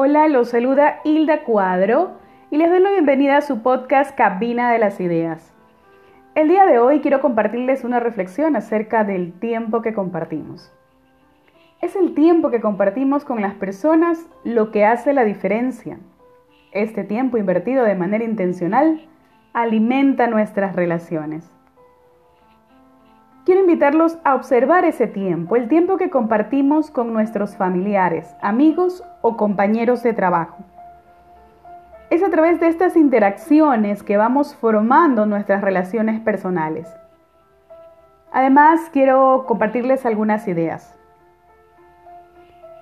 Hola, los saluda Hilda Cuadro y les doy la bienvenida a su podcast Cabina de las Ideas. El día de hoy quiero compartirles una reflexión acerca del tiempo que compartimos. Es el tiempo que compartimos con las personas lo que hace la diferencia. Este tiempo invertido de manera intencional alimenta nuestras relaciones. Quiero invitarlos a observar ese tiempo, el tiempo que compartimos con nuestros familiares, amigos o compañeros de trabajo. Es a través de estas interacciones que vamos formando nuestras relaciones personales. Además, quiero compartirles algunas ideas.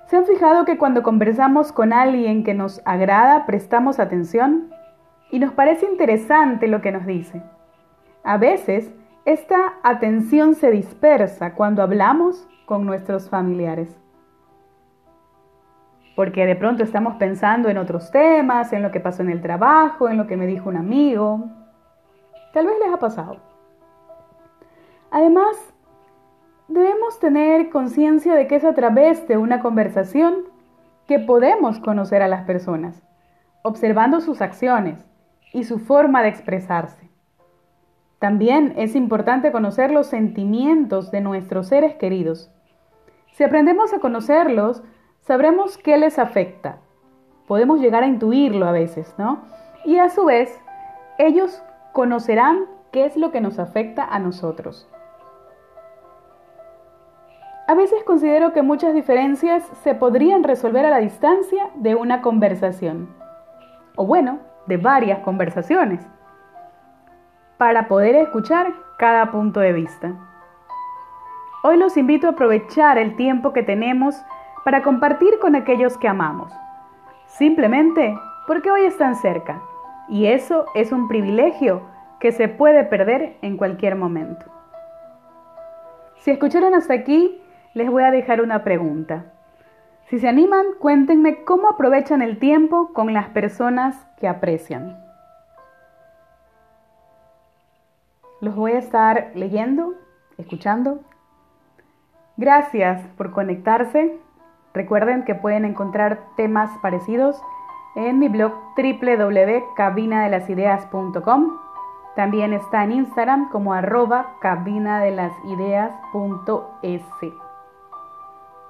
¿Se han fijado que cuando conversamos con alguien que nos agrada, prestamos atención y nos parece interesante lo que nos dice? A veces, esta atención se dispersa cuando hablamos con nuestros familiares. Porque de pronto estamos pensando en otros temas, en lo que pasó en el trabajo, en lo que me dijo un amigo. Tal vez les ha pasado. Además, debemos tener conciencia de que es a través de una conversación que podemos conocer a las personas, observando sus acciones y su forma de expresarse. También es importante conocer los sentimientos de nuestros seres queridos. Si aprendemos a conocerlos, sabremos qué les afecta. Podemos llegar a intuirlo a veces, ¿no? Y a su vez, ellos conocerán qué es lo que nos afecta a nosotros. A veces considero que muchas diferencias se podrían resolver a la distancia de una conversación. O bueno, de varias conversaciones para poder escuchar cada punto de vista. Hoy los invito a aprovechar el tiempo que tenemos para compartir con aquellos que amamos, simplemente porque hoy están cerca y eso es un privilegio que se puede perder en cualquier momento. Si escucharon hasta aquí, les voy a dejar una pregunta. Si se animan, cuéntenme cómo aprovechan el tiempo con las personas que aprecian. Los voy a estar leyendo, escuchando. Gracias por conectarse. Recuerden que pueden encontrar temas parecidos en mi blog www.cabinadelasideas.com. También está en Instagram como arroba cabinadelasideas.es.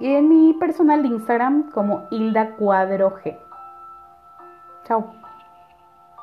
Y en mi personal de Instagram como Hilda Cuadro G. Chao.